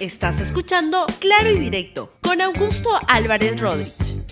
Estás escuchando Claro y Directo con Augusto Álvarez Rodríguez.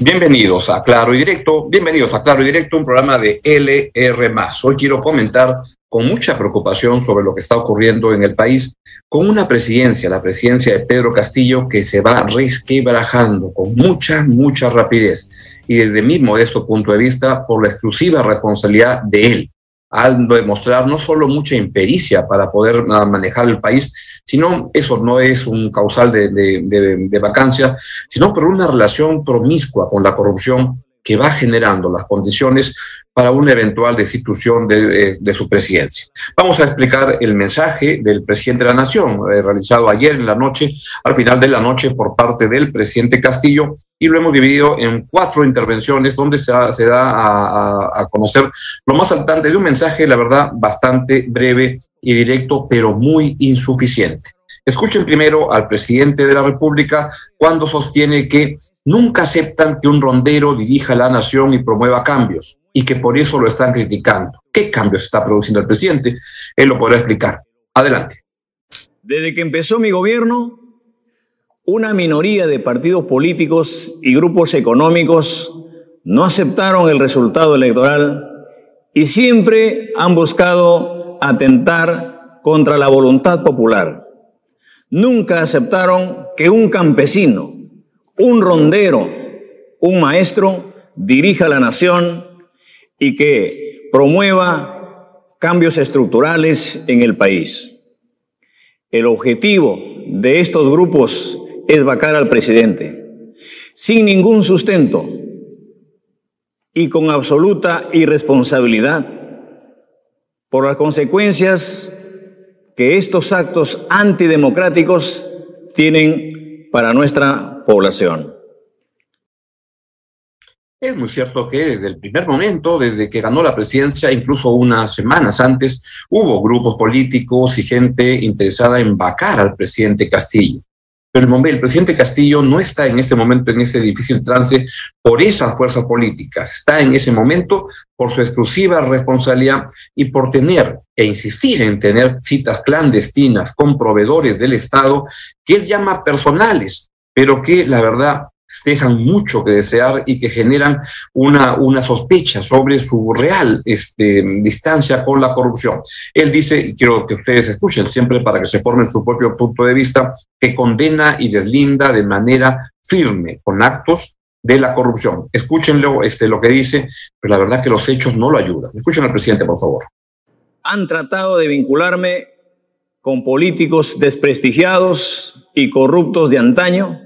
Bienvenidos a Claro y Directo, bienvenidos a Claro y Directo, un programa de LR. Hoy quiero comentar con mucha preocupación sobre lo que está ocurriendo en el país con una presidencia, la presidencia de Pedro Castillo, que se va resquebrajando con mucha, mucha rapidez. Y desde mi modesto punto de vista, por la exclusiva responsabilidad de él, al demostrar no solo mucha impericia para poder ah, manejar el país, sino eso no es un causal de, de, vacancia, sino por una relación promiscua con la corrupción que va generando las condiciones para una eventual destitución de, eh, de, su presidencia. Vamos a explicar el mensaje del presidente de la Nación, eh, realizado ayer en la noche, al final de la noche, por parte del presidente Castillo, y lo hemos dividido en cuatro intervenciones donde se da a, a, conocer lo más saltante de un mensaje, la verdad, bastante breve y directo, pero muy insuficiente. Escuchen primero al presidente de la República cuando sostiene que nunca aceptan que un rondero dirija la nación y promueva cambios y que por eso lo están criticando. ¿Qué cambios está produciendo el presidente? Él lo podrá explicar. Adelante. Desde que empezó mi gobierno, una minoría de partidos políticos y grupos económicos no aceptaron el resultado electoral y siempre han buscado atentar contra la voluntad popular. Nunca aceptaron que un campesino, un rondero, un maestro dirija la nación y que promueva cambios estructurales en el país. El objetivo de estos grupos es vacar al presidente, sin ningún sustento y con absoluta irresponsabilidad por las consecuencias que estos actos antidemocráticos tienen para nuestra población. Es muy cierto que desde el primer momento, desde que ganó la presidencia, incluso unas semanas antes, hubo grupos políticos y gente interesada en vacar al presidente Castillo. Pero el presidente Castillo no está en este momento en ese difícil trance por esas fuerzas políticas, está en ese momento por su exclusiva responsabilidad y por tener e insistir en tener citas clandestinas con proveedores del Estado que él llama personales, pero que la verdad dejan mucho que desear y que generan una, una sospecha sobre su real este, distancia con la corrupción. Él dice, y quiero que ustedes escuchen siempre para que se formen su propio punto de vista, que condena y deslinda de manera firme con actos de la corrupción. Escúchenlo este, lo que dice, pero la verdad que los hechos no lo ayudan. Escuchen al presidente, por favor. Han tratado de vincularme con políticos desprestigiados y corruptos de antaño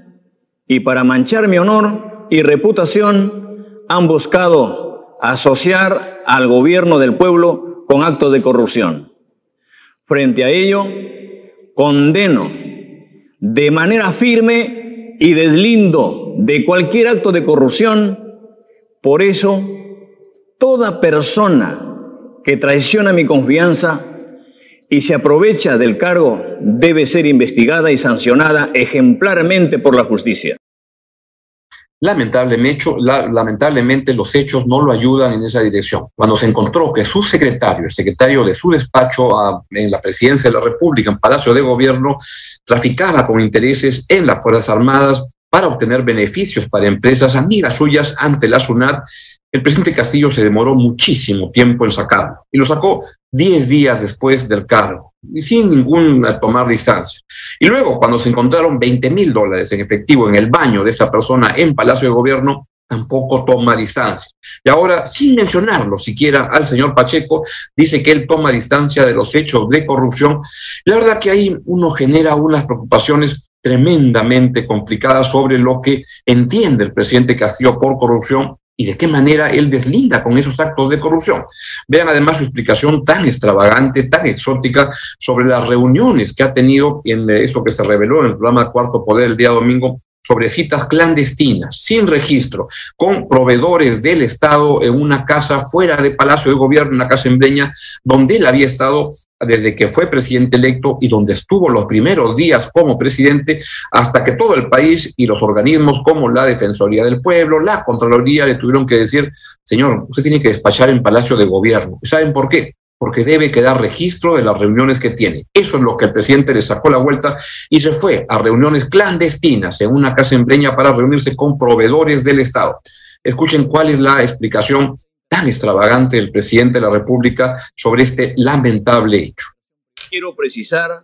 y para manchar mi honor y reputación han buscado asociar al gobierno del pueblo con actos de corrupción. Frente a ello, condeno de manera firme y deslindo de cualquier acto de corrupción. Por eso, toda persona que traiciona mi confianza y se aprovecha del cargo debe ser investigada y sancionada ejemplarmente por la justicia. Lamentablemente, lamentablemente los hechos no lo ayudan en esa dirección. Cuando se encontró que su secretario, el secretario de su despacho a, en la presidencia de la República, en Palacio de Gobierno, traficaba con intereses en las Fuerzas Armadas para obtener beneficios para empresas amigas suyas ante la SUNAT, el presidente Castillo se demoró muchísimo tiempo en sacarlo y lo sacó 10 días después del cargo y sin ningún tomar distancia. Y luego, cuando se encontraron 20 mil dólares en efectivo en el baño de esta persona en Palacio de Gobierno, tampoco toma distancia. Y ahora, sin mencionarlo siquiera al señor Pacheco, dice que él toma distancia de los hechos de corrupción. La verdad que ahí uno genera unas preocupaciones tremendamente complicadas sobre lo que entiende el presidente Castillo por corrupción y de qué manera él deslinda con esos actos de corrupción. Vean además su explicación tan extravagante, tan exótica sobre las reuniones que ha tenido en esto que se reveló en el programa Cuarto Poder el día domingo sobre citas clandestinas, sin registro, con proveedores del Estado en una casa fuera de Palacio de Gobierno, una casa en Breña, donde él había estado desde que fue presidente electo y donde estuvo los primeros días como presidente, hasta que todo el país y los organismos como la Defensoría del Pueblo, la Contraloría, le tuvieron que decir, señor, usted tiene que despachar en Palacio de Gobierno. ¿Saben por qué? Porque debe quedar registro de las reuniones que tiene. Eso es lo que el presidente le sacó la vuelta y se fue a reuniones clandestinas en una casa embreña para reunirse con proveedores del Estado. Escuchen cuál es la explicación tan extravagante del presidente de la República sobre este lamentable hecho. Quiero precisar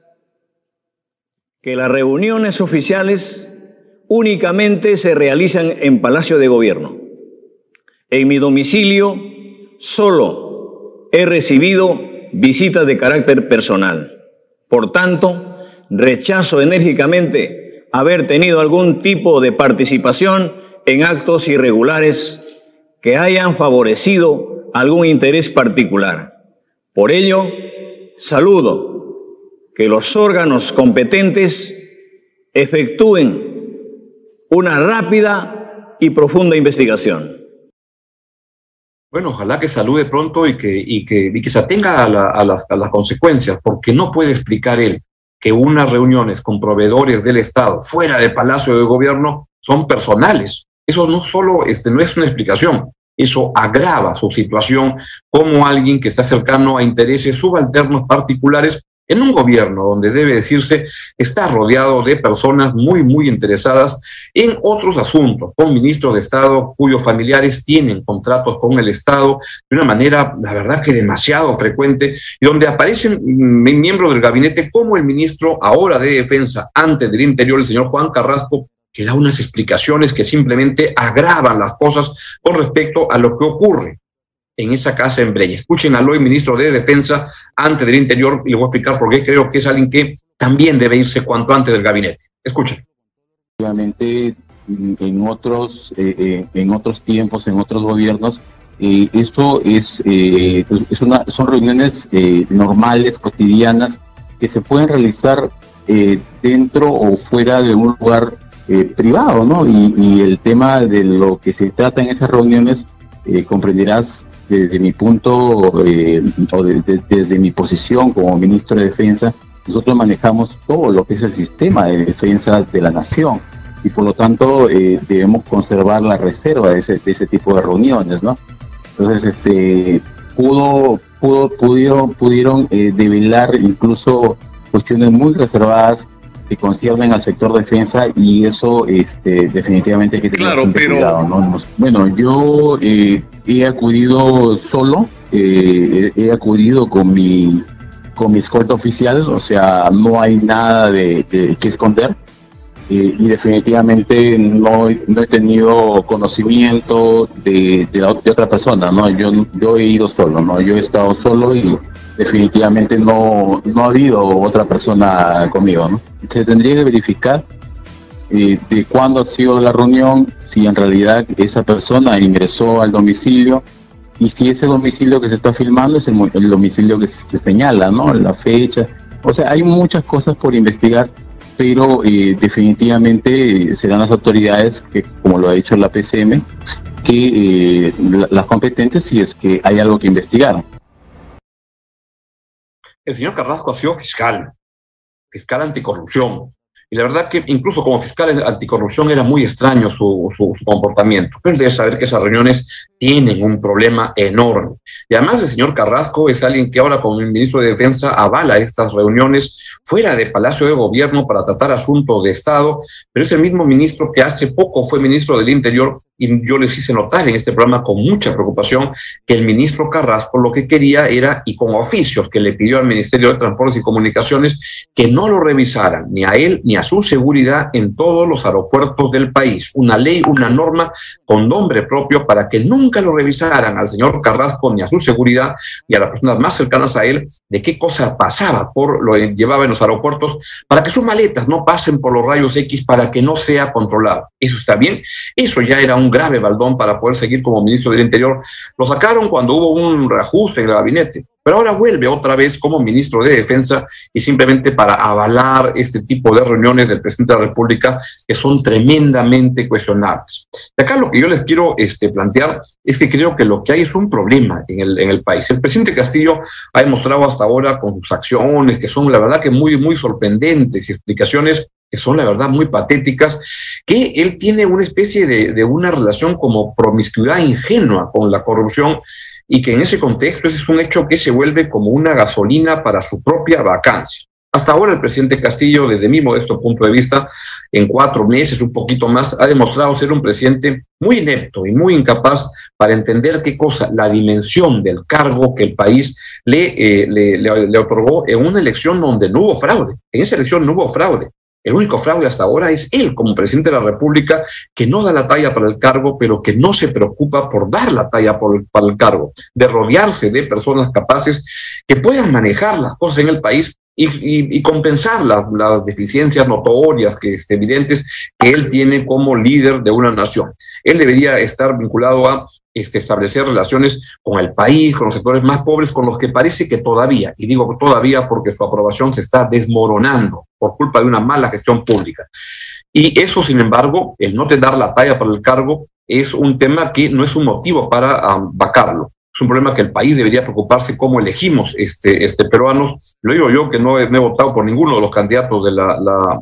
que las reuniones oficiales únicamente se realizan en Palacio de Gobierno. En mi domicilio solo he recibido visitas de carácter personal. Por tanto, rechazo enérgicamente haber tenido algún tipo de participación en actos irregulares que hayan favorecido algún interés particular. Por ello, saludo que los órganos competentes efectúen una rápida y profunda investigación. Bueno, ojalá que salude pronto y que, y que, y que se atenga a, a, las, a las consecuencias, porque no puede explicar él que unas reuniones con proveedores del Estado fuera del Palacio de Gobierno son personales. Eso no solo este, no es una explicación, eso agrava su situación como alguien que está cercano a intereses subalternos particulares en un gobierno donde debe decirse está rodeado de personas muy, muy interesadas en otros asuntos, con ministros de Estado cuyos familiares tienen contratos con el Estado de una manera, la verdad que demasiado frecuente, y donde aparecen miembros del gabinete como el ministro ahora de Defensa, antes del Interior, el señor Juan Carrasco, que da unas explicaciones que simplemente agravan las cosas con respecto a lo que ocurre en esa casa en Breña. Escuchen al hoy ministro de Defensa antes del Interior y les voy a explicar por qué creo que es alguien que también debe irse cuanto antes del gabinete. Escuchen. Obviamente en otros, eh, eh, en otros tiempos, en otros gobiernos, eh, esto es, eh, es una, son reuniones eh, normales, cotidianas, que se pueden realizar eh, dentro o fuera de un lugar privado, ¿no? Y, y, el tema de lo que se trata en esas reuniones, comprenderás desde mi punto eh, o desde de, de mi posición como ministro de Defensa, nosotros manejamos todo lo que es el sistema de defensa de la nación y por lo tanto eh, debemos conservar la reserva de ese, de ese tipo de reuniones, ¿no? Entonces, este, pudo, pudo, pudieron, pudieron eh, develar incluso cuestiones muy reservadas que conciernen al sector defensa y eso este, definitivamente hay que tener claro, pero... cuidado. ¿no? Bueno, yo eh, he acudido solo, eh, he acudido con mi con mi escolta oficial, o sea, no hay nada de, de que esconder eh, y definitivamente no, no, he tenido conocimiento de, de, la, de, otra persona, ¿no? Yo, yo he ido solo, ¿no? Yo he estado solo y definitivamente no, no ha habido otra persona conmigo, ¿no? Se tendría que verificar eh, de cuándo ha sido la reunión, si en realidad esa persona ingresó al domicilio y si ese domicilio que se está filmando es el, domicilio que se señala, ¿no? La fecha. O sea, hay muchas cosas por investigar, pero eh, definitivamente serán las autoridades que, como lo ha dicho la PCM, que eh, las competentes si es que hay algo que investigar. El señor Carrasco ha sido fiscal, fiscal anticorrupción, y la verdad que incluso como fiscal anticorrupción era muy extraño su, su, comportamiento. Pero debe saber que esas reuniones tienen un problema enorme. Y además el señor Carrasco es alguien que ahora como ministro de Defensa avala estas reuniones fuera de Palacio de Gobierno para tratar asuntos de Estado, pero es el mismo ministro que hace poco fue ministro del Interior y yo les hice notar en este programa con mucha preocupación que el ministro Carrasco lo que quería era, y con oficios que le pidió al Ministerio de Transportes y Comunicaciones, que no lo revisaran ni a él ni a su seguridad en todos los aeropuertos del país. Una ley, una norma con nombre propio para que nunca lo revisaran al señor Carrasco ni a su seguridad y a las personas más cercanas a él de qué cosa pasaba por lo que llevaba en los aeropuertos para que sus maletas no pasen por los rayos X para que no sea controlado. Eso está bien. Eso ya era un grave baldón para poder seguir como ministro del Interior. Lo sacaron cuando hubo un reajuste en el gabinete, pero ahora vuelve otra vez como ministro de Defensa y simplemente para avalar este tipo de reuniones del presidente de la República que son tremendamente cuestionables. Y acá lo que yo les quiero este, plantear es que creo que lo que hay es un problema en el, país. El presidente Castillo ha demostrado hasta ahora con sus acciones que son la verdad que muy, muy sorprendentes y explicaciones que son la verdad muy patéticas, que él tiene una especie de, de, una relación como promiscuidad ingenua con la corrupción y que en ese contexto ese es un hecho que se vuelve como una gasolina para su propia vacancia. Hasta ahora el presidente Castillo, desde mi modesto punto de vista, en cuatro meses, un poquito más, ha demostrado ser un presidente muy inepto y muy incapaz para entender qué cosa, la dimensión del cargo que el país le, eh, le, le, otorgó en una elección donde no hubo fraude. En esa elección no hubo fraude. El único fraude hasta ahora es él como presidente de la República que no da la talla para el cargo, pero que no se preocupa por dar la talla para el cargo, de rodearse de personas capaces que puedan manejar las cosas en el país y, compensar las, deficiencias notorias, que es evidentes, que él tiene como líder de una nación. Él debería estar vinculado a este, establecer relaciones con el país, con los sectores más pobres, con los que parece que todavía, y digo todavía porque su aprobación se está desmoronando por culpa de una mala gestión pública. Y eso, sin embargo, el no te dar la talla para el cargo es un tema que no es un motivo para um, vacarlo es un problema que el país debería preocuparse cómo elegimos este, este peruanos. Lo digo yo, que no he, votado por ninguno de los candidatos de la,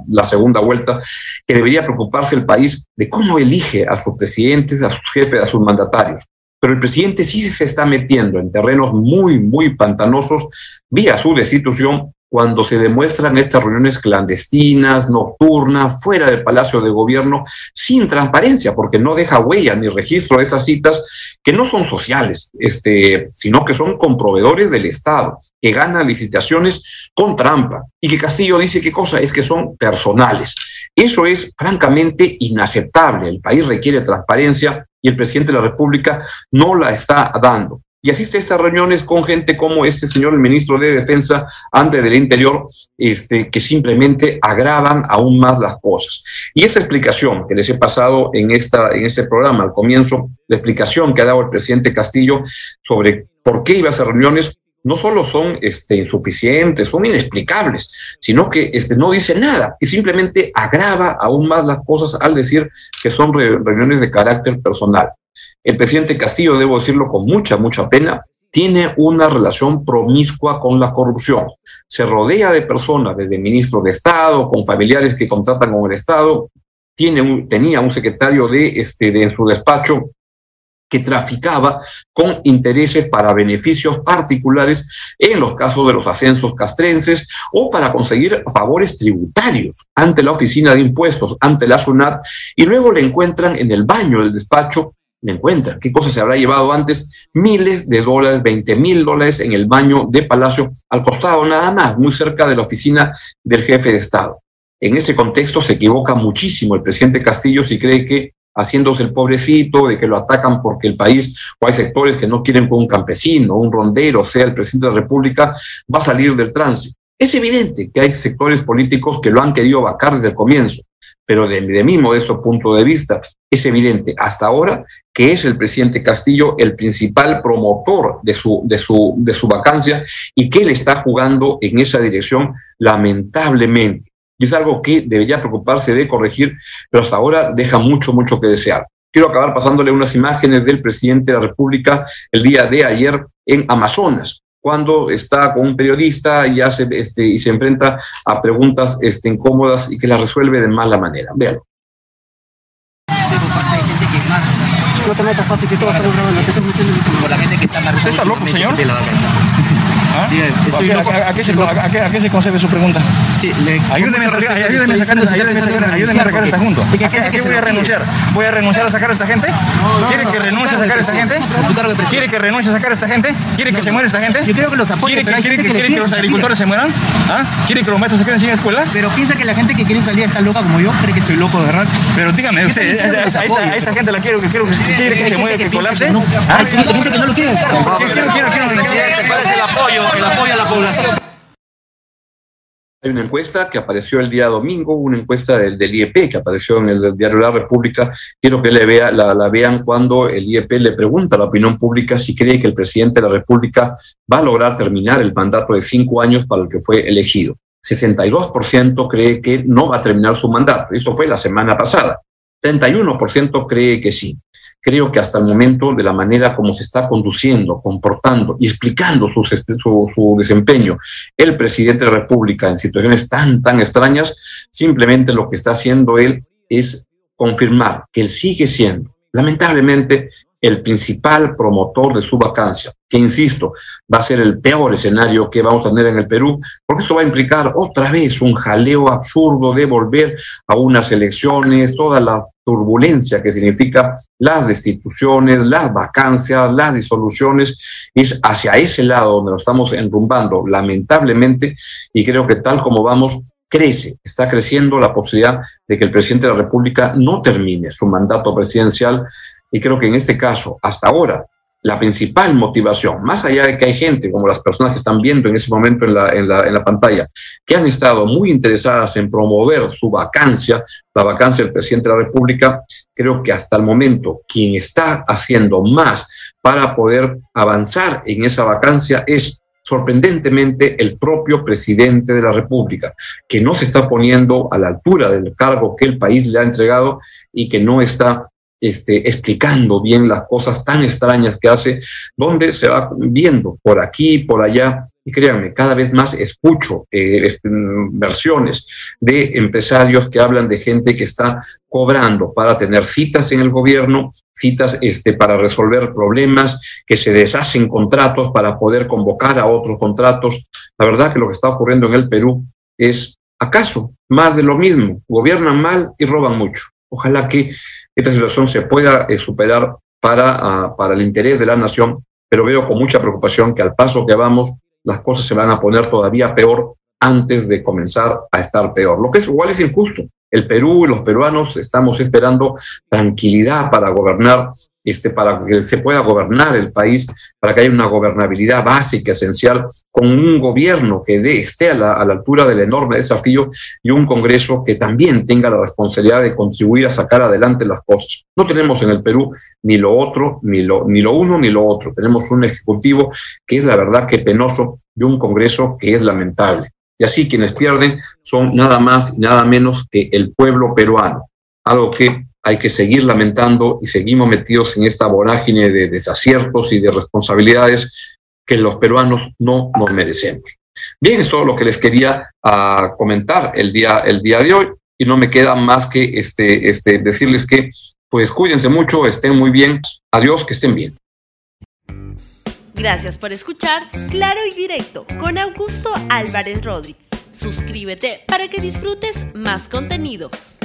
la, segunda vuelta, que debería preocuparse el país de cómo elige a sus presidentes, a sus jefes, a sus mandatarios. Pero el presidente sí se está metiendo en terrenos muy, muy pantanosos vía su destitución cuando se demuestran estas reuniones clandestinas, nocturnas, fuera del Palacio de Gobierno, sin transparencia, porque no deja huella ni registro de esas citas que no son sociales, este, sino que son con proveedores del Estado, que ganan licitaciones con trampa, y que Castillo dice qué cosa, es que son personales. Eso es francamente inaceptable. El país requiere transparencia y el presidente de la República no la está dando y asiste a estas reuniones con gente como este señor, el ministro de Defensa, antes del Interior, este, que simplemente agravan aún más las cosas. Y esta explicación que les he pasado en, esta, en este programa al comienzo, la explicación que ha dado el presidente Castillo sobre por qué iba a hacer reuniones, no solo son este, insuficientes, son inexplicables, sino que este, no dice nada y simplemente agrava aún más las cosas al decir que son reuniones de carácter personal. El presidente Castillo, debo decirlo con mucha, mucha pena, tiene una relación promiscua con la corrupción. Se rodea de personas, desde ministros de Estado, con familiares que contratan con el Estado. Tiene tenía un secretario de, este, de en su despacho que traficaba con intereses para beneficios particulares en los casos de los ascensos castrenses o para conseguir favores tributarios ante la Oficina de Impuestos, ante la SUNAT, y luego le encuentran en el baño del despacho le encuentran. ¿Qué cosa se habrá llevado antes? Miles de dólares, 20 mil dólares en el baño de Palacio, al costado nada más, muy cerca de la oficina del jefe de Estado. En ese contexto se equivoca muchísimo el presidente Castillo si cree que haciéndose el pobrecito, de que lo atacan porque el país o hay sectores que no quieren que un campesino, un rondero, sea el presidente de la República, va a salir del trance. Es evidente que hay sectores políticos que lo han querido vacar desde el comienzo pero de, de mi modesto punto de vista, es evidente hasta ahora que es el presidente Castillo el principal promotor de su, de su, de su vacancia y que él está jugando en esa dirección lamentablemente. Y es algo que debería preocuparse de corregir, pero hasta ahora deja mucho, mucho que desear. Quiero acabar pasándole unas imágenes del presidente de la República el día de ayer en Amazonas cuando está con un periodista y, hace, este, y se enfrenta a preguntas este, incómodas y que las resuelve de mala manera. Véanlo. ¿Usted está loco, señor? ¿Ah? ¿A, qué, se, a, qué, se, concede su pregunta? Sí, ayúdeme, a sacar, ayúdeme, a sacar esta junta. ¿A qué, voy a renunciar? ¿Voy a renunciar a sacar a esta gente? ¿Quiere que renuncie a sacar a esta gente? ¿Quiere que renuncie a sacar a esta gente? ¿Quiere que se muera esta gente? Yo creo que los ¿Quiere, que, los agricultores se mueran? ¿Ah? ¿Quiere que los maestros se queden sin escuela? Pero piensa que la gente que quiere salir está loca como yo, cree que estoy loco, de ¿verdad? Pero dígame usted, a esta gente la quiero que quiero que quiere que se muera, que colapse. Hay gente que no lo quiere. Quiero, el apoyo a la población. Hay una encuesta que apareció el día domingo, una encuesta del, IEP que apareció en el diario La República. Quiero que la, la, vean cuando el IEP le pregunta a la opinión pública si cree que el presidente de la República va a lograr terminar el mandato de cinco años para el que fue elegido. 62% cree que no va a terminar su mandato. Esto fue la semana pasada. 31% cree que sí creo que hasta el momento, de la manera como se está conduciendo, comportando y explicando su, desempeño el presidente de la República en situaciones tan, tan extrañas, simplemente lo que está haciendo él es confirmar que él sigue siendo, lamentablemente, el principal promotor de su vacancia, que insisto, va a ser el peor escenario que vamos a tener en el Perú, porque esto va a implicar otra vez un jaleo absurdo de volver a unas elecciones, toda la turbulencia que significa las destituciones, las vacancias, las disoluciones, es hacia ese lado donde nos estamos enrumbando, lamentablemente, y creo que tal como vamos, crece, está creciendo la posibilidad de que el presidente de la República no termine su mandato presidencial y creo que en este caso, hasta ahora, la principal motivación, más allá de que hay gente, como las personas que están viendo en ese momento en la, en la, en la pantalla, que han estado muy interesadas en promover su vacancia, la vacancia del presidente de la República, creo que hasta el momento quien está haciendo más para poder avanzar en esa vacancia es sorprendentemente el propio presidente de la República, que no se está poniendo a la altura del cargo que el país le ha entregado y que no está este, explicando bien las cosas tan extrañas que hace, donde se va viendo por aquí, por allá, y créanme, cada vez más escucho eh, mm, versiones de empresarios que hablan de gente que está cobrando para tener citas en el gobierno, citas este, para resolver problemas, que se deshacen contratos para poder convocar a otros contratos. La verdad que lo que está ocurriendo en el Perú es, acaso, más de lo mismo. Gobiernan mal y roban mucho. Ojalá que esta situación se pueda eh, superar para, ah, para el interés de la nación, pero veo con mucha preocupación que al paso que vamos, las cosas se van a poner todavía peor antes de comenzar a estar peor, lo que es igual es injusto. El Perú y los peruanos estamos esperando tranquilidad para gobernar este, para que se pueda gobernar el país, para que haya una gobernabilidad básica, esencial, con un gobierno que de, esté a la, a la, altura del enorme desafío y un Congreso que también tenga la responsabilidad de contribuir a sacar adelante las cosas. No tenemos en el Perú ni lo otro, ni lo, ni lo uno, ni lo otro. Tenemos un Ejecutivo que es la verdad que penoso y un Congreso que es lamentable. Y así quienes pierden son nada más y nada menos que el pueblo peruano, algo que hay que seguir lamentando y seguimos metidos en esta vorágine de desaciertos y de responsabilidades que los peruanos no nos merecemos. Bien, es todo lo que les quería uh, comentar el día, el día de hoy y no me queda más que este, este, decirles que pues cuídense mucho, estén muy bien, adiós, que estén bien. Gracias por escuchar Claro y Directo con Augusto Álvarez Rodríguez. Suscríbete para que disfrutes más contenidos.